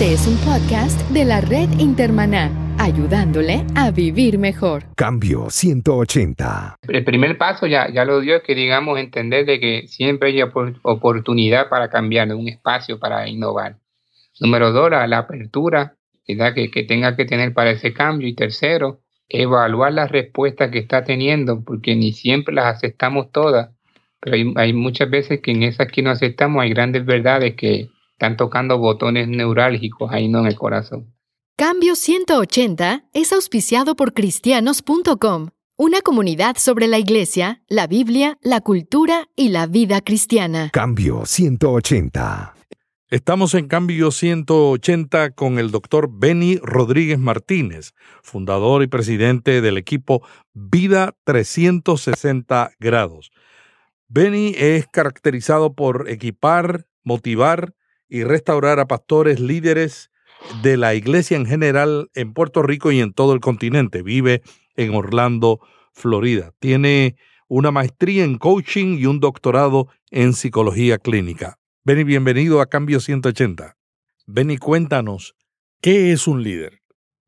Este es un podcast de la red Intermaná, ayudándole a vivir mejor. Cambio 180. El primer paso ya, ya lo dio, es que digamos entender de que siempre hay oportunidad para cambiar, un espacio para innovar. Número dos, la, apertura Que, que tenga que tener para ese cambio. Y tercero, evaluar las respuestas que está teniendo, porque ni siempre las aceptamos todas, pero hay, hay muchas veces que en esas que no aceptamos hay grandes verdades que están tocando botones neurálgicos ahí no en el corazón. Cambio 180 es auspiciado por cristianos.com, una comunidad sobre la iglesia, la Biblia, la cultura y la vida cristiana. Cambio 180. Estamos en Cambio 180 con el doctor Benny Rodríguez Martínez, fundador y presidente del equipo Vida 360 Grados. Benny es caracterizado por equipar, motivar y restaurar a pastores líderes de la iglesia en general en Puerto Rico y en todo el continente. Vive en Orlando, Florida. Tiene una maestría en coaching y un doctorado en psicología clínica. Benny, bienvenido a Cambio 180. Benny, cuéntanos, ¿qué es un líder?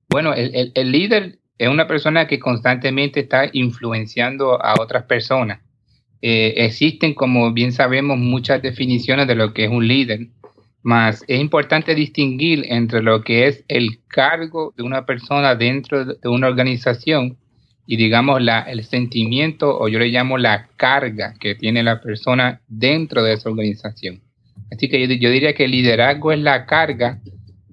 Bueno, el, líder es una persona que constantemente está influenciando a otras personas. Eh, existen, como bien sabemos, muchas definiciones de lo que es un líder. Más es importante distinguir entre lo que es el cargo de una persona dentro de una organización y digamos la, el sentimiento o yo le llamo la carga que tiene la persona dentro de esa organización. Así que yo, diría que el liderazgo es la carga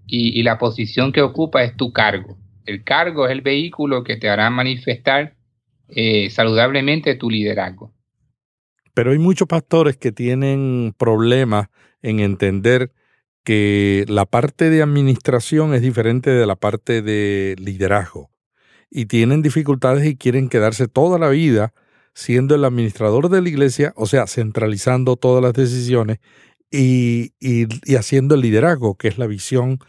y, la posición que ocupa es tu cargo. El cargo es el vehículo que te hará manifestar eh, saludablemente tu liderazgo. Pero hay muchos pastores que tienen problemas en entender que la parte de administración es diferente de la parte de liderazgo y tienen dificultades y quieren quedarse toda la vida siendo el administrador de la iglesia, o sea, centralizando todas las decisiones y, haciendo el liderazgo, que es la visión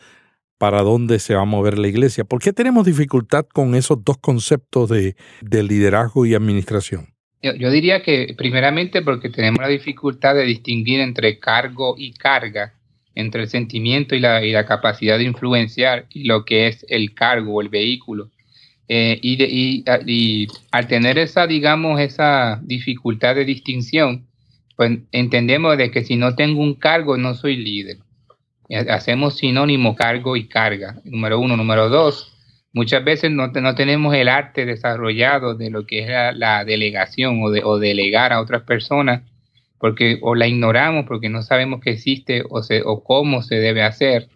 para dónde se va a mover la iglesia. ¿Por qué tenemos dificultad con esos dos conceptos de, liderazgo y administración? yo, diría que primeramente porque tenemos la dificultad de distinguir entre cargo y carga entre el sentimiento y la, y la, capacidad de influenciar y lo que es el cargo o el vehículo. Eh, y, y, al tener esa, digamos, esa dificultad de distinción, pues entendemos de que si no tengo un cargo, no soy líder. Hacemos sinónimo cargo y carga, número uno. Número dos, muchas veces no, no tenemos el arte desarrollado de lo que es la, la delegación o, de, o delegar a otras personas porque o la ignoramos porque no sabemos que existe o, o cómo se debe hacer.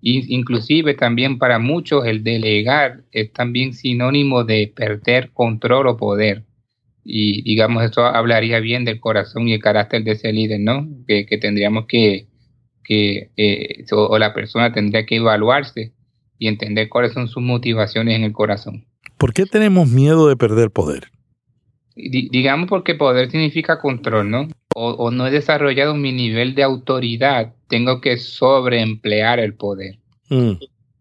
inclusive también para muchos el delegar es también sinónimo de perder control o poder. Y digamos, eso hablaría bien del corazón y el carácter de ese líder, ¿no? Que, tendríamos que, que eh, o la persona tendría que evaluarse y entender cuáles son sus motivaciones en el corazón. ¿Por qué tenemos miedo de perder poder? Digamos porque poder significa control, ¿no? o, no he desarrollado mi nivel de autoridad, tengo que sobreemplear el poder. Mm.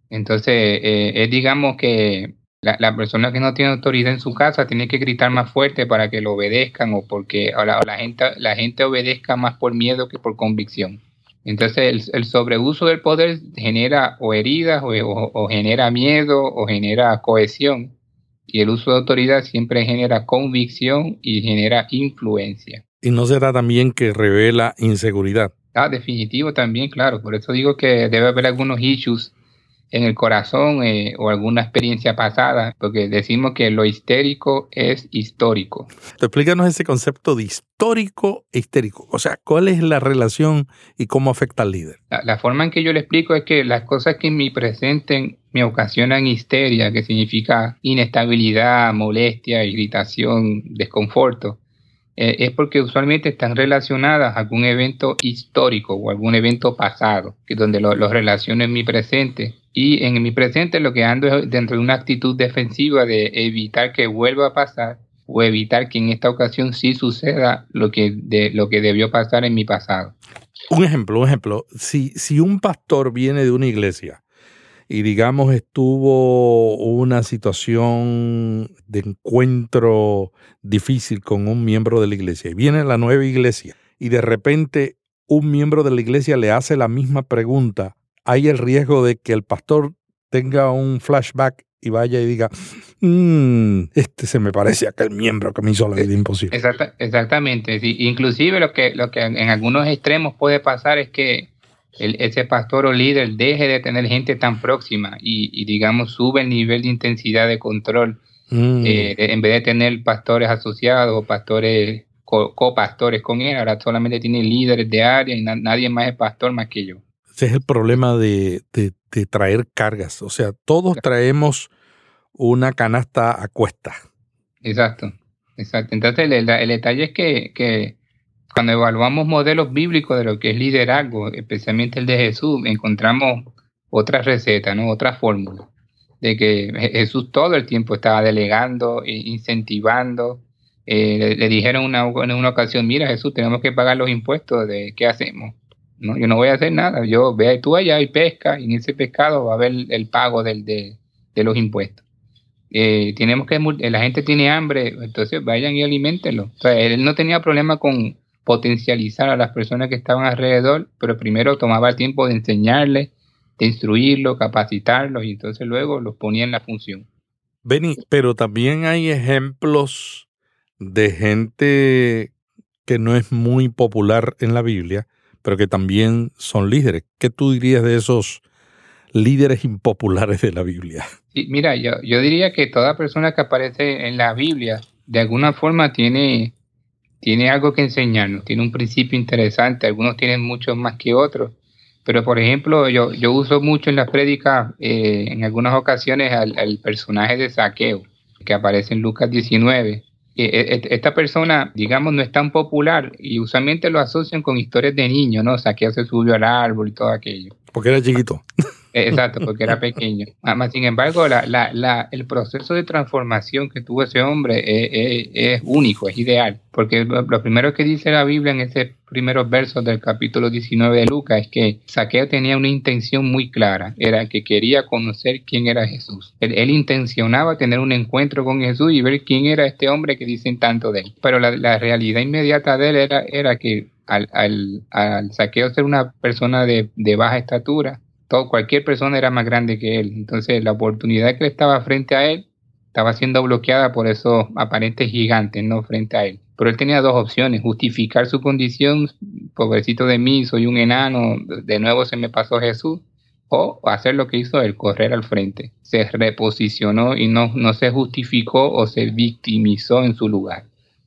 Entonces, eh, es digamos que la, persona que no tiene autoridad en su casa tiene que gritar más fuerte para que lo obedezcan o porque la, gente, la gente obedezca más por miedo que por convicción. Entonces, el, sobreuso del poder genera o heridas o genera miedo o genera cohesión. Y el uso de autoridad siempre genera convicción y genera influencia. ¿Y no será también que revela inseguridad? Ah, definitivo también, claro. Por eso digo que debe haber algunos issues en el corazón eh, o alguna experiencia pasada, porque decimos que lo histérico es histórico. Explícanos ese concepto de histórico e histérico. O sea, ¿cuál es la relación y cómo afecta al líder? La, la forma en que yo le explico es que las cosas que me presenten me ocasionan histeria, que significa inestabilidad, molestia, irritación, desconforto eh, es porque usualmente están relacionadas a algún evento histórico o algún evento pasado, que donde lo, relaciono en mi presente. Y en mi presente lo que ando es dentro de una actitud defensiva de evitar que vuelva a pasar o evitar que en esta ocasión sí suceda lo que, de, lo que debió pasar en mi pasado. Un ejemplo, un ejemplo. Si, si un pastor viene de una iglesia y digamos estuvo una situación de encuentro difícil con un miembro de la iglesia y viene la nueva iglesia y de repente un miembro de la iglesia le hace la misma pregunta hay el riesgo de que el pastor tenga un flashback y vaya y diga, "Mm, este se me parece a aquel miembro que me hizo la vida imposible. Exacta- exactamente. sí. Inclusive lo que, lo que en algunos extremos puede pasar es que el- ese pastor o líder deje de tener gente tan próxima y, y, digamos sube el nivel de intensidad de control Mm, eh, en vez de tener pastores asociados o pastores co- copastores con él, ahora solamente tiene líderes de área y na- nadie más es pastor más que yo. Ese es el problema de, de- de traer cargas. O sea, todos traemos una canasta a cuesta. Exacto, exacto. Entonces el, el detalle es que, que cuando evaluamos modelos bíblicos de lo que es liderazgo, especialmente el de Jesús, encontramos otra receta, ¿no? Otra fórmula. De que Je- Jesús todo el tiempo estaba delegando, incentivando. Eh, le, dijeron una, en una ocasión, mira Jesús, tenemos que pagar los impuestos, de ¿qué hacemos? No, yo no voy a hacer nada, yo ve tú allá y pesca, y en ese pescado va a haber el pago del, de, de los impuestos eh, tenemos que la gente tiene hambre, entonces vayan y alimentenlo. O sea, él no tenía problema con potencializar a las personas que estaban alrededor, pero primero tomaba el tiempo de enseñarles, de instruirlos, capacitarlos y entonces luego los ponía en la función. Benny, pero también hay ejemplos de gente que no es muy popular en la Biblia, pero que también son líderes. ¿Qué tú dirías de esos líderes impopulares de la Biblia? Sí, mira, yo, yo diría que toda persona que aparece en la Biblia de alguna forma tiene, tiene algo que enseñarnos, tiene un principio interesante, algunos tienen mucho más que otros. Pero, por ejemplo, yo, yo uso mucho en las prédicas, eh, en algunas ocasiones, al, personaje de Saqueo, que aparece en Lucas 19. Eh, eh, esta persona, digamos, no es tan popular y usualmente lo asocian con historias de niños, ¿no? Saqueo se subió al árbol y todo aquello. Porque era chiquito. Exacto, porque era pequeño. Más sin embargo, la, la, la, el proceso de transformación que tuvo ese hombre es, es- es único, es ideal. Porque lo lo primero que dice la Biblia en ese primeros versos del capítulo 19 de Lucas es que Saqueo tenía una intención muy clara, era que quería conocer quién era Jesús. Él, él intencionaba tener un encuentro con Jesús y ver quién era este hombre que dicen tanto de él. Pero la, la realidad inmediata de él era, era que al, al, al Saqueo ser una persona de, de baja estatura, todo, cualquier persona era más grande que él. Entonces la oportunidad que estaba frente a él estaba siendo bloqueada por esos aparentes gigantes, ¿no? Frente a él. Pero él tenía dos opciones, justificar su condición, pobrecito de mí, soy un enano, de nuevo se me pasó Jesús, o hacer lo que hizo él, correr al frente. Se reposicionó y no, no se justificó o se victimizó en su lugar.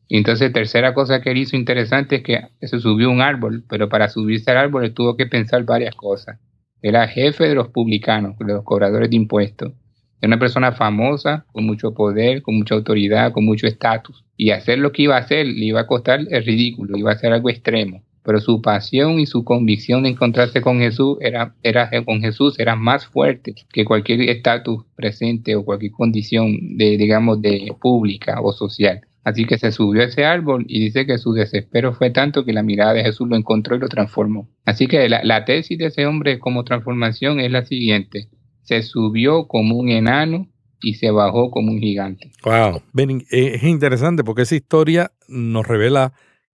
Y entonces, tercera cosa que él hizo interesante es que se subió un árbol, pero para subirse al árbol él tuvo que pensar varias cosas. Era jefe de los publicanos, de los cobradores de impuestos. Era una persona famosa, con mucho poder, con mucha autoridad, con mucho estatus. Y hacer lo que iba a hacer le iba a costar el ridículo, iba a ser algo extremo. Pero su pasión y su convicción de encontrarse con Jesús era, era con Jesús era más fuerte que cualquier estatus presente o cualquier condición de, digamos, de pública o social. Así que se subió a ese árbol y dice que su desespero fue tanto que la mirada de Jesús lo encontró y lo transformó. Así que la, la tesis de ese hombre como transformación es la siguiente. Se subió como un enano y se bajó como un gigante. Wow. Eh, es interesante porque esa historia nos revela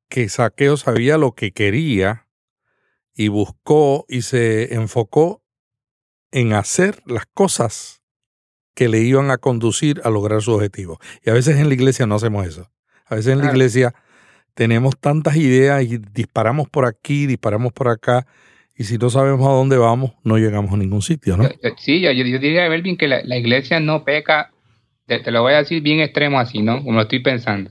que Saqueo sabía lo que quería y buscó y se enfocó en hacer las cosas que le iban a conducir a lograr su objetivo. Y a veces en la iglesia no hacemos eso. A veces en la iglesia tenemos tantas ideas y disparamos por aquí, disparamos por acá, y si no sabemos a dónde vamos, no llegamos a ningún sitio, ¿no? Yo- yo- Sí, yo, yo diría, Melvin, que la, la iglesia no peca, te, te lo voy a decir bien extremo así, ¿no? Como lo estoy pensando.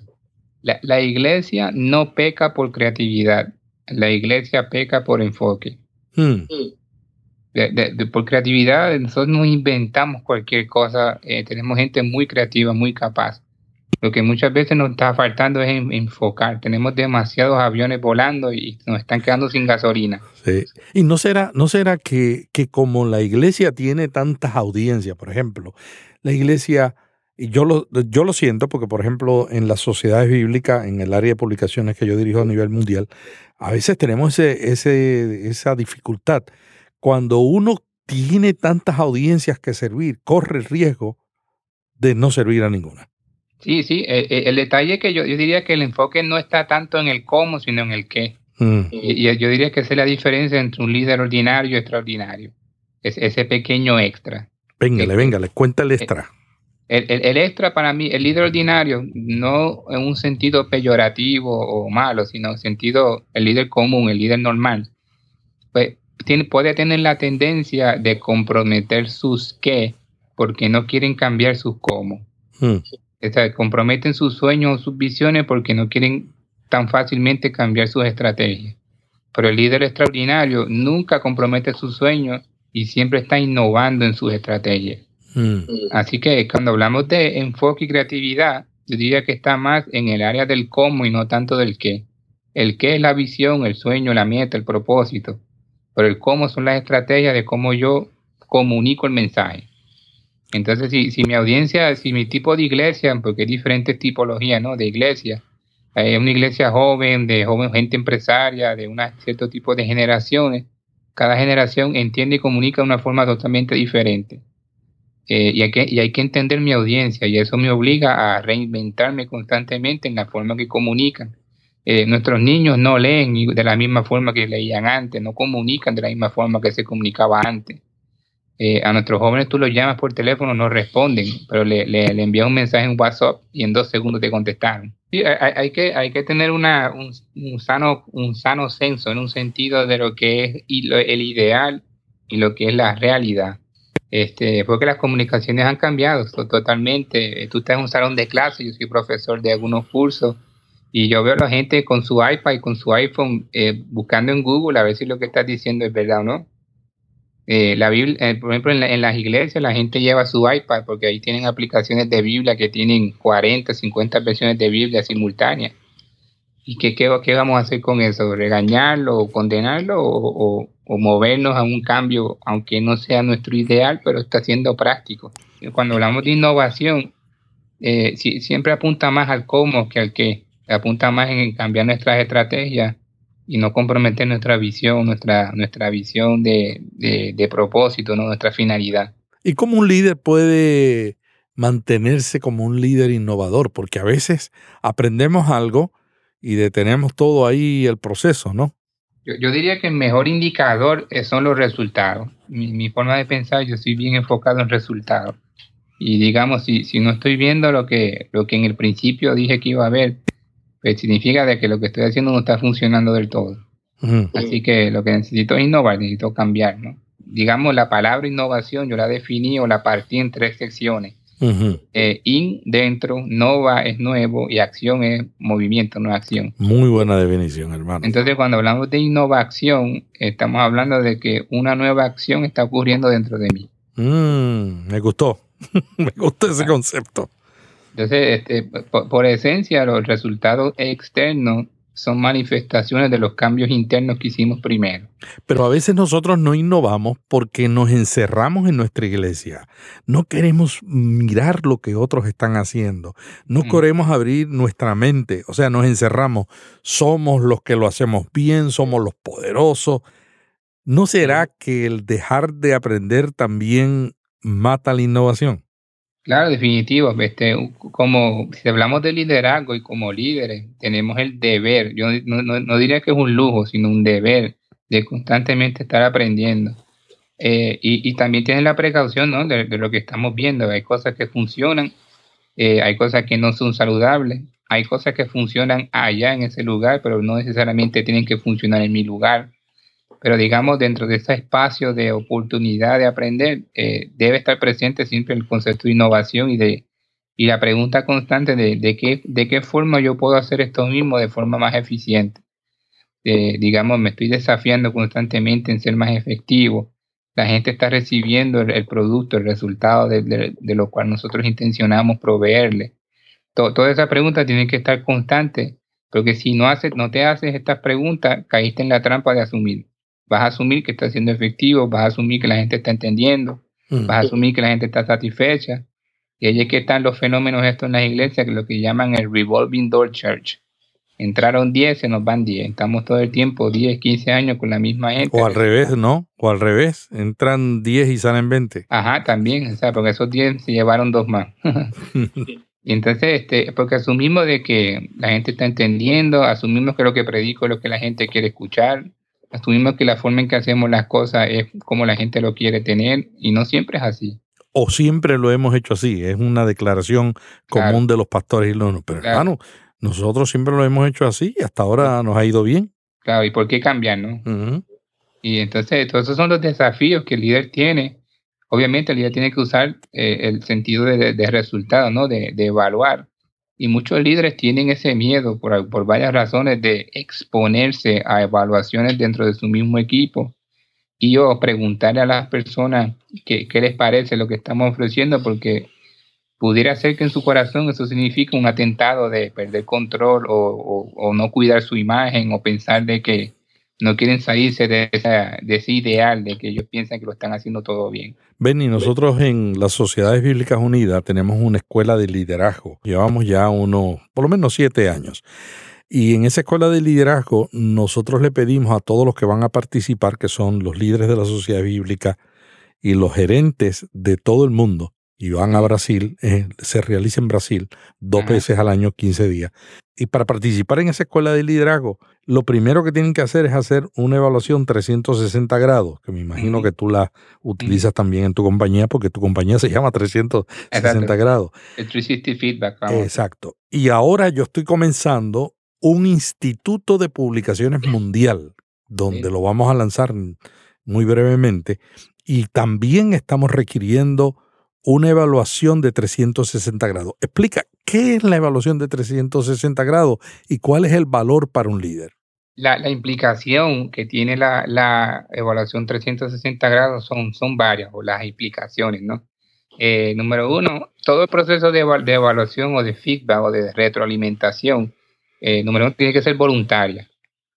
La, la iglesia no peca por creatividad, la iglesia peca por enfoque. Hmm. Por creatividad, nosotros nos inventamos cualquier cosa, eh, tenemos gente muy creativa, muy capaz. Lo que muchas veces nos está faltando es en- enfocar. Tenemos demasiados aviones volando y nos están quedando sin gasolina. Y no será, no será que, que como la iglesia tiene tantas audiencias, por ejemplo, la iglesia, y yo lo, yo lo siento porque, por ejemplo, en las sociedades bíblicas, en el área de publicaciones que yo dirijo a nivel mundial, a veces tenemos ese, ese, esa dificultad. Cuando uno tiene tantas audiencias que servir, corre el riesgo de no servir a ninguna. Sí, sí, eh, eh, el detalle es que yo, yo diría que el enfoque no está tanto en el cómo, sino en el qué. Mm. Y, y yo diría que esa es la diferencia entre un líder ordinario y extraordinario. es ese pequeño extra. Véngale, véngale, cuenta el extra. El, el, extra para mí, el líder ordinario, no en un sentido peyorativo o malo, sino en sentido, el líder común, el líder normal, pues tiene, puede tener la tendencia de comprometer sus qué porque no quieren cambiar sus cómo. Hmm. O sea, comprometen sus sueños o sus visiones porque no quieren tan fácilmente cambiar sus estrategias. Pero el líder extraordinario nunca compromete sus sueños y siempre está innovando en sus estrategias. Hmm. Así que cuando hablamos de enfoque y creatividad, yo diría que está más en el área del cómo y no tanto del qué. El qué es la visión, el sueño, la meta, el propósito. Pero el cómo son las estrategias de cómo yo comunico el mensaje. Entonces, si, si mi audiencia, si mi tipo de iglesia, porque hay diferentes tipologías ¿no? de iglesia, hay una iglesia joven, de joven gente empresaria, de un cierto tipo de generaciones, cada generación entiende y comunica de una forma totalmente diferente. Eh, y, hay que, y hay que entender mi audiencia y eso me obliga a reinventarme constantemente en la forma que comunican. Eh, nuestros niños no leen de la misma forma que leían antes, no comunican de la misma forma que se comunicaba antes. Eh, a nuestros jóvenes tú los llamas por teléfono, no responden, pero le, le, envías un mensaje en WhatsApp y en dos segundos te contestaron. hay, que, hay que tener una, un, sano, un sano senso en un sentido de lo que es el ideal y lo que es la realidad. Este, porque las comunicaciones han cambiado totalmente. Tú estás en un salón de clase, yo soy profesor de algunos cursos y yo veo a la gente con su iPad y con su iPhone eh, buscando en Google a ver si lo que estás diciendo es verdad o no. Eh, la Biblia, eh, por ejemplo, en, las iglesias la gente lleva su iPad porque ahí tienen aplicaciones de Biblia que tienen 40, 50 versiones de Biblia simultáneas. ¿Y qué, qué, qué vamos a hacer con eso? ¿Regañarlo o condenarlo o, o, movernos a un cambio, aunque no sea nuestro ideal, pero está siendo práctico? Cuando hablamos de innovación, siempre apunta más al cómo que al qué. Apunta más en cambiar nuestras estrategias y no comprometer nuestra visión, nuestra, nuestra visión de, de, propósito, ¿no? nuestra finalidad. ¿Y cómo un líder puede mantenerse como un líder innovador? Porque a veces aprendemos algo y detenemos todo ahí el proceso, ¿no? Yo, yo diría que el mejor indicador son los resultados. Mi, mi, forma de pensar, yo estoy bien enfocado en resultados. Y digamos, si, si no estoy viendo lo que, lo que en el principio dije que iba a ver, pues significa de que lo que estoy haciendo no está funcionando del todo. Así que lo que necesito es innovar, necesito cambiar, ¿no? Digamos, la palabra innovación yo la definí o la partí en tres secciones. Eh, in, dentro, nova es nuevo y acción es movimiento, no acción. Muy buena definición, hermano. Entonces, cuando hablamos de innovación, estamos hablando de que una nueva acción está ocurriendo dentro de mí. Mm, me gustó, me gustó ese concepto. Entonces, este, por, esencia, los resultados externos son manifestaciones de los cambios internos que hicimos primero. Pero a veces nosotros no innovamos porque nos encerramos en nuestra iglesia. No queremos mirar lo que otros están haciendo. No queremos abrir nuestra mente. O sea, nos encerramos. Somos los que lo hacemos bien, somos los poderosos. ¿No será que el dejar de aprender también mata la innovación? Claro, definitivo. Este, como si hablamos de liderazgo y como líderes, tenemos el deber, yo no, no, diría que es un lujo, sino un deber de constantemente estar aprendiendo. Eh, y, y, también tienen la precaución ¿no? de, lo que estamos viendo. Hay cosas que funcionan, eh, hay cosas que no son saludables, hay cosas que funcionan allá en ese lugar, pero no necesariamente tienen que funcionar en mi lugar pero digamos dentro de ese espacio de oportunidad de aprender, eh, debe estar presente siempre el concepto de innovación y de y la pregunta constante de, de, qué, de qué forma yo puedo hacer esto mismo de forma más eficiente. Eh, digamos, me estoy desafiando constantemente en ser más efectivo. La gente está recibiendo el, producto, el resultado de, lo cual nosotros intencionamos proveerle. toda esa pregunta tiene que estar constante, porque si no, haces, no te haces estas preguntas, caíste en la trampa de asumir vas a asumir que está siendo efectivo, vas a asumir que la gente está entendiendo, vas a asumir que la gente está satisfecha. Y ahí es que están los fenómenos estos en las iglesias, que lo que llaman el revolving door church. Entraron 10, se nos van 10. Estamos todo el tiempo 10, 15 años con la misma gente. O al revés, ¿no? O al revés, entran 10 y salen 20. Ajá, también, o sea, porque esos 10 se llevaron dos más. y entonces, este, porque asumimos de que la gente está entendiendo, asumimos que lo que predico es lo que la gente quiere escuchar, asumimos que la forma en que hacemos las cosas es como la gente lo quiere tener y no siempre es así. O siempre lo hemos hecho así, es una declaración común de los pastores y los... Pero hermano, nosotros siempre lo hemos hecho así y hasta ahora nos ha ido bien. Claro, ¿y por qué cambiar, no? Y entonces, todos esos son los desafíos que el líder tiene. Obviamente, el líder tiene que usar eh, el sentido de, de, resultado, ¿no? De, de, evaluar. Y muchos líderes tienen ese miedo por, por varias razones de exponerse a evaluaciones dentro de su mismo equipo y o preguntarle a las personas qué, qué les parece lo que estamos ofreciendo, porque pudiera ser que en su corazón eso significa un atentado de perder control o, o, no cuidar su imagen o pensar de que no quieren salirse de, esa, de ese ideal de que ellos piensan que lo están haciendo todo bien. Benny, nosotros en las Sociedades Bíblicas Unidas tenemos una escuela de liderazgo. Llevamos ya unos, por lo menos siete años. Y en esa escuela de liderazgo nosotros le pedimos a todos los que van a participar, que son los líderes de la sociedad bíblica y los gerentes de todo el mundo, y van a Brasil, eh, se realiza en Brasil dos veces al año, 15 días. Y para participar en esa escuela de liderazgo, lo primero que tienen que hacer es hacer una evaluación 360 grados, que me imagino que tú la utilizas también en tu compañía, porque tu compañía se llama 360 grados. El 360 Feedback. Exacto. Y ahora yo estoy comenzando un instituto de publicaciones mundial, donde lo vamos a lanzar muy brevemente, y también estamos requiriendo una evaluación de 360 grados. Explica, ¿qué es la evaluación de 360 grados y cuál es el valor para un líder? La, implicación que tiene la, evaluación 360 grados son, son varias, o las implicaciones, ¿no? Eh, número uno, todo el proceso de, evaluación o de feedback o de retroalimentación, eh, número uno, tiene que ser voluntaria.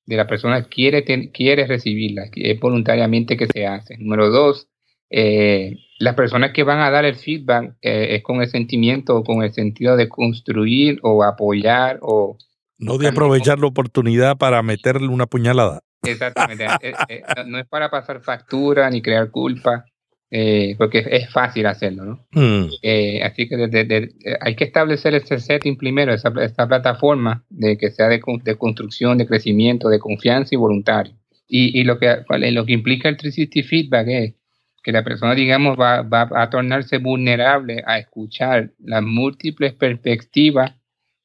De la persona quiere, quiere recibirla, es voluntariamente que se hace. Número dos, eh, las personas que van a dar el feedback eh, es con el sentimiento o con el sentido de construir o apoyar o... No de aprovechar la oportunidad para meterle una puñalada. Exactamente. Eh, eh, no es para pasar factura ni crear culpa, porque es fácil hacerlo, ¿no? Mm. así que hay que establecer ese setting primero, esa, plataforma de que sea de, de, construcción, de crecimiento, de confianza y voluntario. Y, y lo, que, lo que implica el 360 feedback es que la persona, digamos, va, va a tornarse vulnerable a escuchar las múltiples perspectivas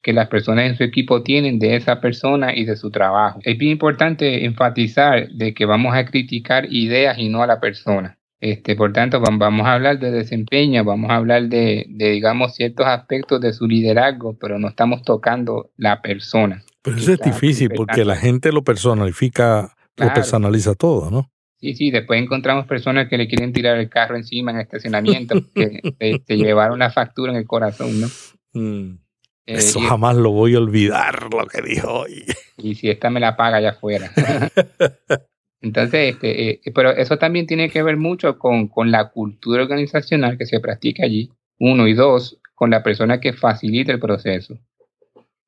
que las personas en su equipo tienen de esa persona y de su trabajo. Es bien importante enfatizar de que vamos a criticar ideas y no a la persona. Este, por tanto, vamos a hablar de desempeño, vamos a hablar de, de, digamos, ciertos aspectos de su liderazgo, pero no estamos tocando la persona. Pero eso es difícil porque la gente lo personalifica, lo personaliza todo, ¿no? Sí, sí, después encontramos personas que le quieren tirar el carro encima en el estacionamiento, que se, llevaron la factura en el corazón, ¿no? Mm. Eh, Eso jamás lo voy a olvidar, lo que dijo hoy. Y si esta me la paga allá afuera. Entonces, este, eh, pero eso también tiene que ver mucho con, con la cultura organizacional que se practica allí, uno, y dos, con la persona que facilita el proceso.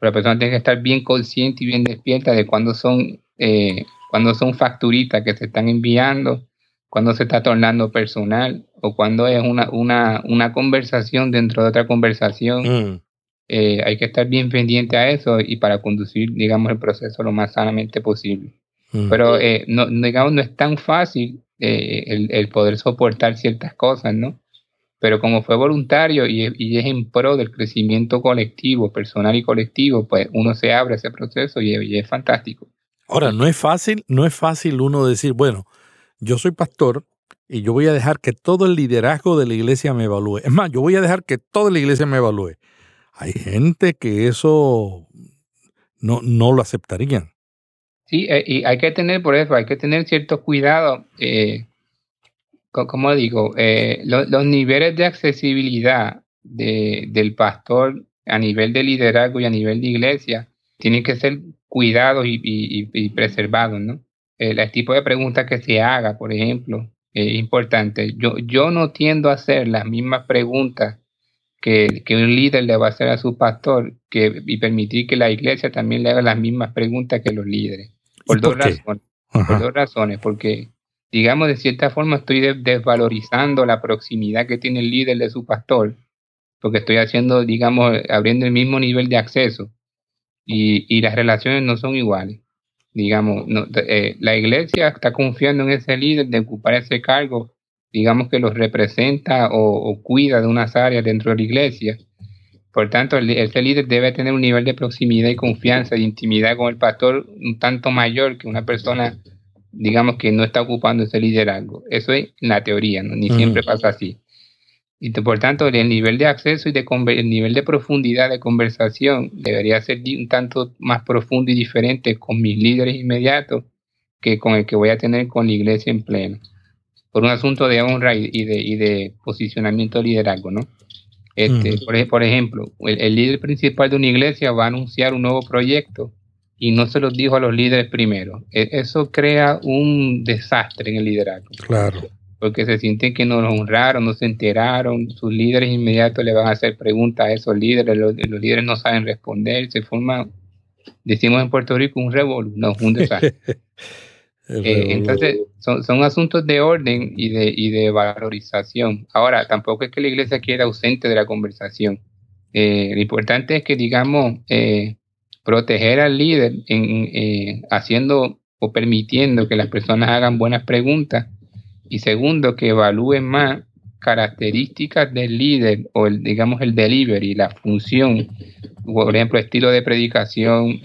la persona tiene que estar bien consciente y bien despierta de cuándo son eh, cuando son facturitas que se están enviando, cuando se está tornando personal o cuando es una, una, una conversación dentro de otra conversación. Mm. Eh, hay que estar bien pendiente a eso y para conducir, digamos, el proceso lo más sanamente posible. Mm. Pero, eh, no, digamos, no es tan fácil eh, el, el, poder soportar ciertas cosas, ¿no? Pero como fue voluntario y, y, es en pro del crecimiento colectivo, personal y colectivo, pues uno se abre a ese proceso y, y es fantástico. Ahora, no es fácil, no es fácil uno decir, bueno, yo soy pastor y yo voy a dejar que todo el liderazgo de la iglesia me evalúe. Es más, yo voy a dejar que toda la iglesia me evalúe. Hay gente que eso no, no lo aceptarían. Sí, eh, y hay que tener, por eso, hay que tener cierto cuidado. Eh, como digo, eh, los niveles de accesibilidad de, del pastor a nivel de liderazgo y a nivel de iglesia tienen que ser cuidados y, y, preservados, ¿no? El, tipo de preguntas que se haga, por ejemplo, es importante. Yo, yo no tiendo a hacer las mismas preguntas que, que, un líder le va a hacer a su pastor que, y permitir que la iglesia también le haga las mismas preguntas que los líderes. Por, dos razones. Por dos razones. Porque, digamos, de cierta forma estoy desvalorizando la proximidad que tiene el líder de su pastor, porque estoy haciendo, digamos, abriendo el mismo nivel de acceso y, y las relaciones no son iguales. digamos, no, eh, la iglesia está confiando en ese líder de ocupar ese cargo, digamos que los representa o, cuida de unas áreas dentro de la iglesia. Por tanto, ese líder debe tener un nivel de proximidad y confianza, de intimidad con el pastor un tanto mayor que una persona, digamos, que no está ocupando ese liderazgo. Eso es la teoría, ¿no? ni siempre pasa así. Y por tanto, el nivel de acceso y de el nivel de profundidad de conversación debería ser un tanto más profundo y diferente con mis líderes inmediatos que con el que voy a tener con la iglesia en pleno. Por un asunto de honra y, de, y de, posicionamiento de liderazgo, ¿no? Este, por, ejemplo, el, líder principal de una iglesia va a anunciar un nuevo proyecto y no se lo dijo a los líderes primero. E, eso crea un desastre en el liderazgo. Claro porque se sienten que no los honraron, no se enteraron, sus líderes inmediatos le van a hacer preguntas a esos líderes, los, líderes no saben responder, se forma, decimos en Puerto Rico, un revolú, no, un desastre. Eh, entonces, son, asuntos de orden y de, y de valorización. Ahora, tampoco es que la iglesia quiera ausente de la conversación. Eh, lo importante es que, digamos, eh, proteger al líder en, haciendo o permitiendo que las personas hagan buenas preguntas y segundo, que evalúen más características del líder o el, digamos el delivery, la función, por ejemplo, estilo de predicación,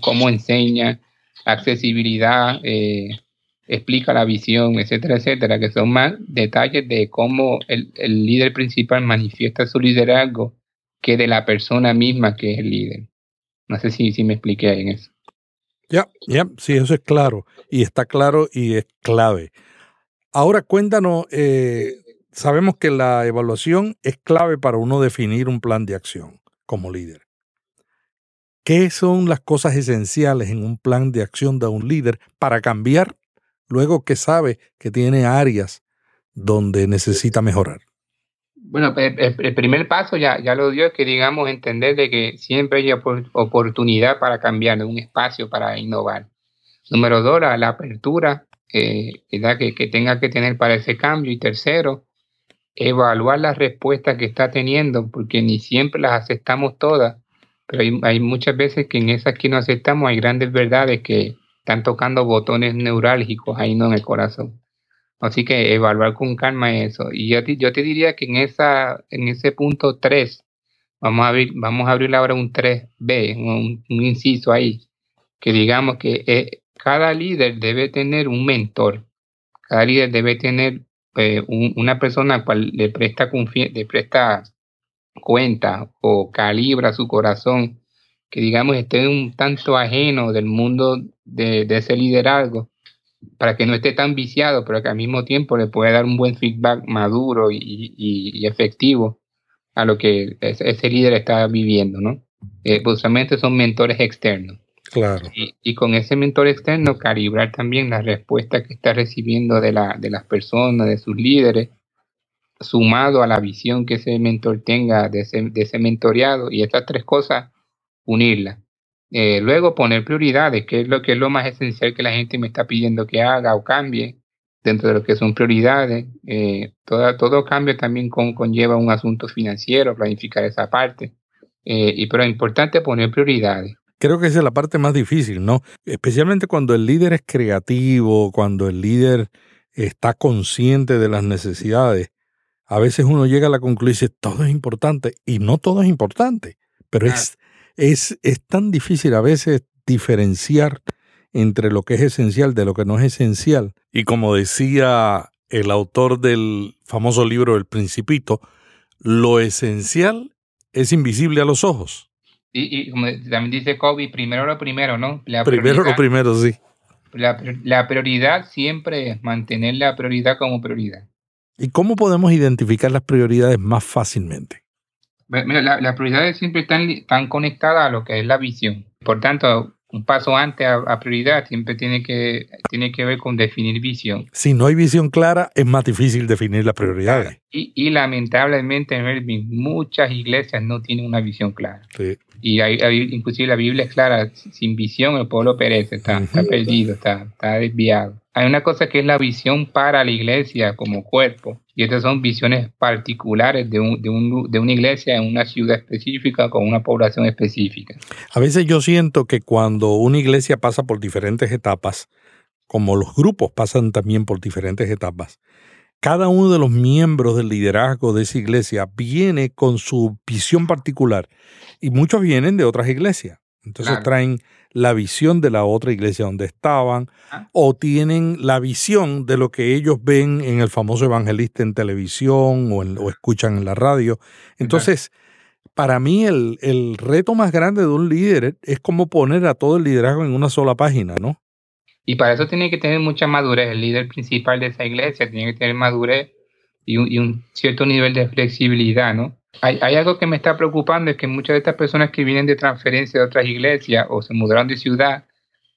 cómo enseña, accesibilidad, eh, explica la visión, etcétera, etcétera, que son más detalles de cómo el, líder principal manifiesta su liderazgo que de la persona misma que es el líder. No sé si, si me expliqué en eso. Ya, ya, sí, eso es claro. Y está claro y es clave. Ahora cuéntanos, eh, sabemos que la evaluación es clave para uno definir un plan de acción como líder. ¿Qué son las cosas esenciales en un plan de acción de un líder para cambiar luego que sabe que tiene áreas donde necesita mejorar? Bueno, el, primer paso ya, ya lo dio, es que digamos entender de que siempre hay oportunidad para cambiar, un espacio para innovar. Número dos, la apertura eh, que, tenga que tener para ese cambio. Y tercero, evaluar las respuestas que está teniendo, porque ni siempre las aceptamos todas, pero hay, hay muchas veces que en esas que no aceptamos hay grandes verdades que están tocando botones neurálgicos ahí no en el corazón. Así que evaluar con calma eso. Y yo te, yo te diría que en, esa, en ese punto 3, vamos a abrir, vamos a abrir ahora un 3B, un, un inciso ahí, que digamos que eh, cada líder debe tener un mentor, cada líder debe tener eh, una persona cual le presta, le presta cuenta o calibra su corazón, que digamos esté un tanto ajeno del mundo de, ese liderazgo, para que no esté tan viciado, pero que al mismo tiempo le pueda dar un buen feedback maduro y, efectivo a lo que ese, líder está viviendo, ¿no? Eh, pues son mentores externos. Y, con ese mentor externo calibrar también la respuesta que está recibiendo de, la, de las personas, de sus líderes, sumado a la visión que ese mentor tenga de ese, de ese mentoreado. Y estas tres cosas, unirlas. Eh, luego poner prioridades, que es lo que es lo más esencial que la gente me está pidiendo que haga o cambie dentro de lo que son prioridades. Eh, todo cambio también conlleva un asunto financiero, planificar esa parte. Eh, y pero es importante poner prioridades. Creo que esa es la parte más difícil, ¿no? Especialmente cuando el líder es creativo, cuando el líder está consciente de las necesidades. A veces uno llega a la conclusión y dice, todo es importante, y no todo es importante, pero es, es, es tan difícil a veces diferenciar entre lo que es esencial de lo que no es esencial. Y como decía el autor del famoso libro El Principito, lo esencial es invisible a los ojos. Y, y como también dice Kobe, primero lo primero, ¿no? primero lo primero, sí. La, prioridad siempre es mantener la prioridad como prioridad. ¿Y cómo podemos identificar las prioridades más fácilmente? Mira, las prioridades siempre están, están conectadas a lo que es la visión. Por tanto, un paso antes a, prioridad siempre tiene que, tiene que ver con definir visión. Si no hay visión clara, es más difícil definir las prioridades. Y, y lamentablemente, muchas iglesias no tienen una visión clara. Sí. Y hay, inclusive la Biblia es clara, sin visión el pueblo perece, está, está perdido, está, está desviado. Hay una cosa que es la visión para la iglesia como cuerpo, y estas son visiones particulares de, un, de, un, de, una iglesia en una ciudad específica con una población específica. A veces yo siento que cuando una iglesia pasa por diferentes etapas, como los grupos pasan también por diferentes etapas, cada uno de los miembros del liderazgo de esa iglesia viene con su visión particular y muchos vienen de otras iglesias. Entonces traen la visión de la otra iglesia donde estaban ah. o tienen la visión de lo que ellos ven en el famoso evangelista en televisión o, o escuchan en la radio. Entonces, para mí el, el, reto más grande de un líder es como poner a todo el liderazgo en una sola página, ¿no? Y para eso tiene que tener mucha madurez. El líder principal de esa iglesia tiene que tener madurez y un, y un cierto nivel de flexibilidad, ¿no? Hay, algo que me está preocupando, es que muchas de estas personas que vienen de transferencia de otras iglesias o se mudaron de ciudad,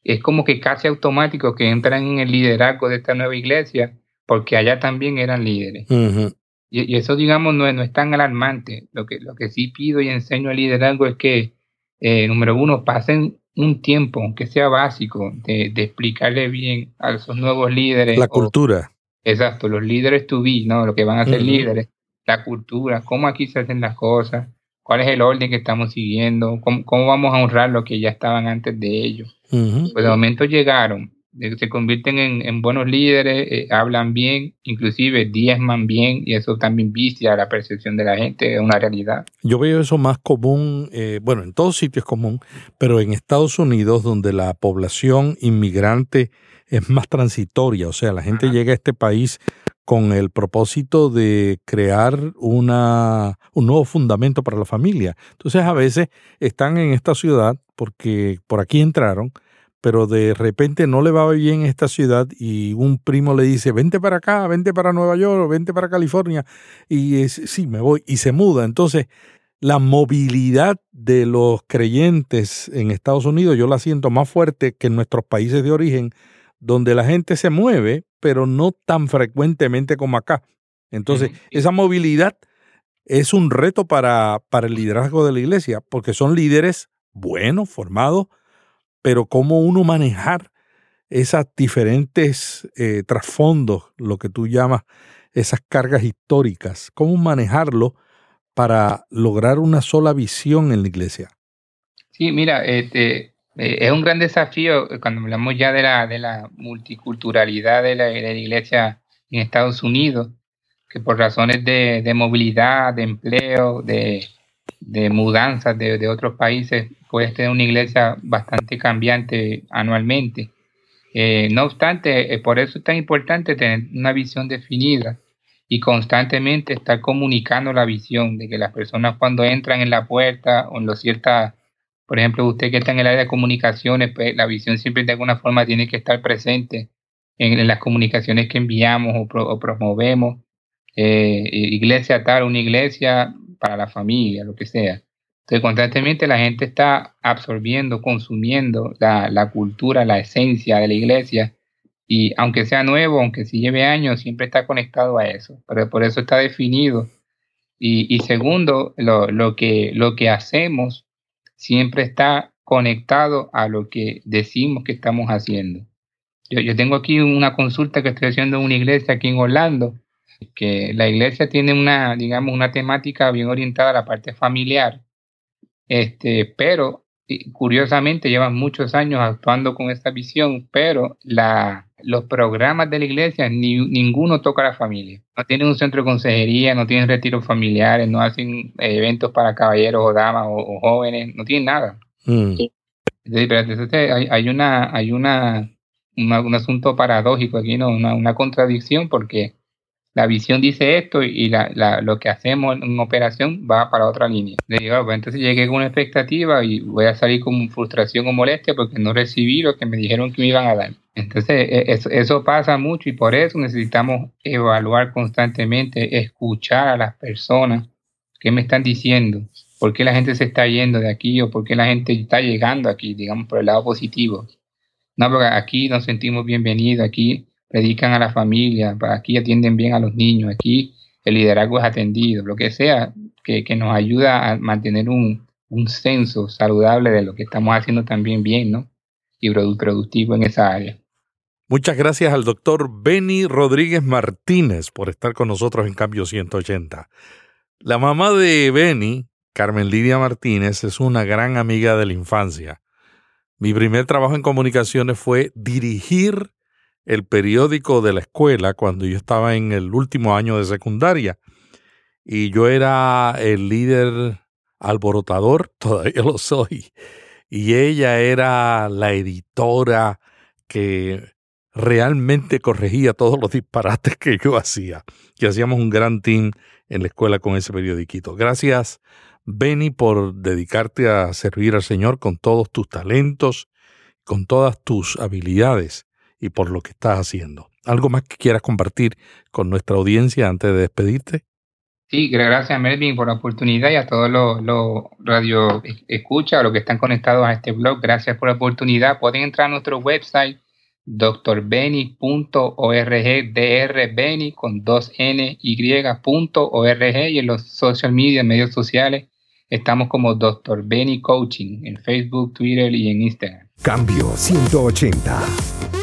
es como que casi automático que entran en el liderazgo de esta nueva iglesia, porque allá también eran líderes. y, eso, digamos, no es, no es tan alarmante. Lo que, lo que sí pido y enseño al liderazgo es que, eh, número uno, pasen un tiempo, aunque sea básico, de, de, explicarle bien a esos nuevos líderes. La cultura. exacto, los líderes to be, ¿no? Lo que van a ser líderes la cultura, cómo aquí se hacen las cosas, cuál es el orden que estamos siguiendo, cómo, vamos a honrar lo que ya estaban antes de ellos. Pues de momento llegaron, se convierten en, buenos líderes, eh, hablan bien, inclusive diezman bien y eso también vicia la percepción de la gente, es una realidad. Yo veo eso más común, eh, bueno, en todos sitios es común, pero en Estados Unidos donde la población inmigrante es más transitoria, o sea, la gente llega a este país con el propósito de crear una, un nuevo fundamento para la familia. Entonces a veces están en esta ciudad porque por aquí entraron, pero de repente no le va bien en esta ciudad y un primo le dice, vente para acá, vente para Nueva York, vente para California, y es, sí, me voy, y se muda. Entonces, la movilidad de los creyentes en Estados Unidos yo la siento más fuerte que en nuestros países de origen, donde la gente se mueve, pero no tan frecuentemente como acá. Entonces, esa movilidad es un reto para, para el liderazgo de la iglesia, porque son líderes buenos, formados, pero cómo uno manejar esas diferentes eh, trasfondos, lo que tú llamas esas cargas históricas, cómo manejarlo para lograr una sola visión en la iglesia. Sí, mira, este, eh, es un gran desafío eh, cuando hablamos ya de la, de la multiculturalidad de la, iglesia en Estados Unidos, que por razones de, movilidad, de empleo, de, de mudanzas de, otros países, puede tener una iglesia bastante cambiante anualmente. Eh, no obstante, por eso es tan importante tener una visión definida y constantemente estar comunicando la visión de que las personas cuando entran en la puerta o en los ciertas por ejemplo, usted que está en el área de comunicaciones, pues la visión siempre de alguna forma tiene que estar presente en, las comunicaciones que enviamos o, promovemos. Eh, iglesia tal, una iglesia para la familia, lo que sea. Entonces, constantemente la gente está absorbiendo, consumiendo la, cultura, la esencia de la iglesia. Y aunque sea nuevo, aunque sí lleve años, siempre está conectado a eso. Pero por eso está definido. Y, segundo, lo, que, lo que hacemos siempre está conectado a lo que decimos que estamos haciendo. Yo, tengo aquí una consulta que estoy haciendo en una iglesia aquí en Orlando, que la iglesia tiene una, digamos, una temática bien orientada a la parte familiar, este, pero curiosamente llevan muchos años actuando con esta visión, pero la, los programas de la iglesia, ni, ninguno toca a la familia. No tienen un centro de consejería, no tienen retiros familiares, no hacen eventos para caballeros o damas o, jóvenes, no tienen nada. Mm. Entonces, hay, hay, una, hay una, un asunto paradójico aquí, ¿no? una, una contradicción, porque la visión dice esto y la, lo que hacemos en operación va para otra línea. digo, pues entonces llegué con una expectativa y voy a salir con frustración o molestia porque no recibí lo que me dijeron que me iban a dar. Entonces e, eso, eso pasa mucho y por eso necesitamos evaluar constantemente, escuchar a las personas que me están diciendo, por qué la gente se está yendo de aquí o por qué la gente está llegando aquí, digamos, por el lado positivo. No, porque aquí nos sentimos bienvenidos, aquí predican a la familia, aquí atienden bien a los niños, aquí el liderazgo es atendido, lo que sea, que, nos ayuda a mantener un, un censo saludable de lo que estamos haciendo también bien, ¿no? Y productivo en esa área. Muchas gracias al doctor Benny Rodríguez Martínez por estar con nosotros en Cambio 180. La mamá de Benny, Carmen Lidia Martínez, es una gran amiga de la infancia. Mi primer trabajo en comunicaciones fue dirigir el periódico de la escuela cuando yo estaba en el último año de secundaria. Y yo era el líder alborotador, todavía lo soy. Y ella era la editora que realmente corregía todos los disparates que yo hacía. Y hacíamos un gran team en la escuela con ese periodiquito. Gracias, Benny, por dedicarte a servir al Señor con todos tus talentos, con todas tus habilidades y por lo que estás haciendo. ¿Algo más que quieras compartir con nuestra audiencia antes de despedirte? Sí, gracias Melvin por la oportunidad y a todos los, los radio escucha o los que están conectados a este blog. Gracias por la oportunidad. Pueden entrar a nuestro website drbeni.org, drbeni con dos n y.org y en los social media, medios sociales, estamos como Dr. Benny Coaching en Facebook, Twitter y en Instagram. Cambio 180.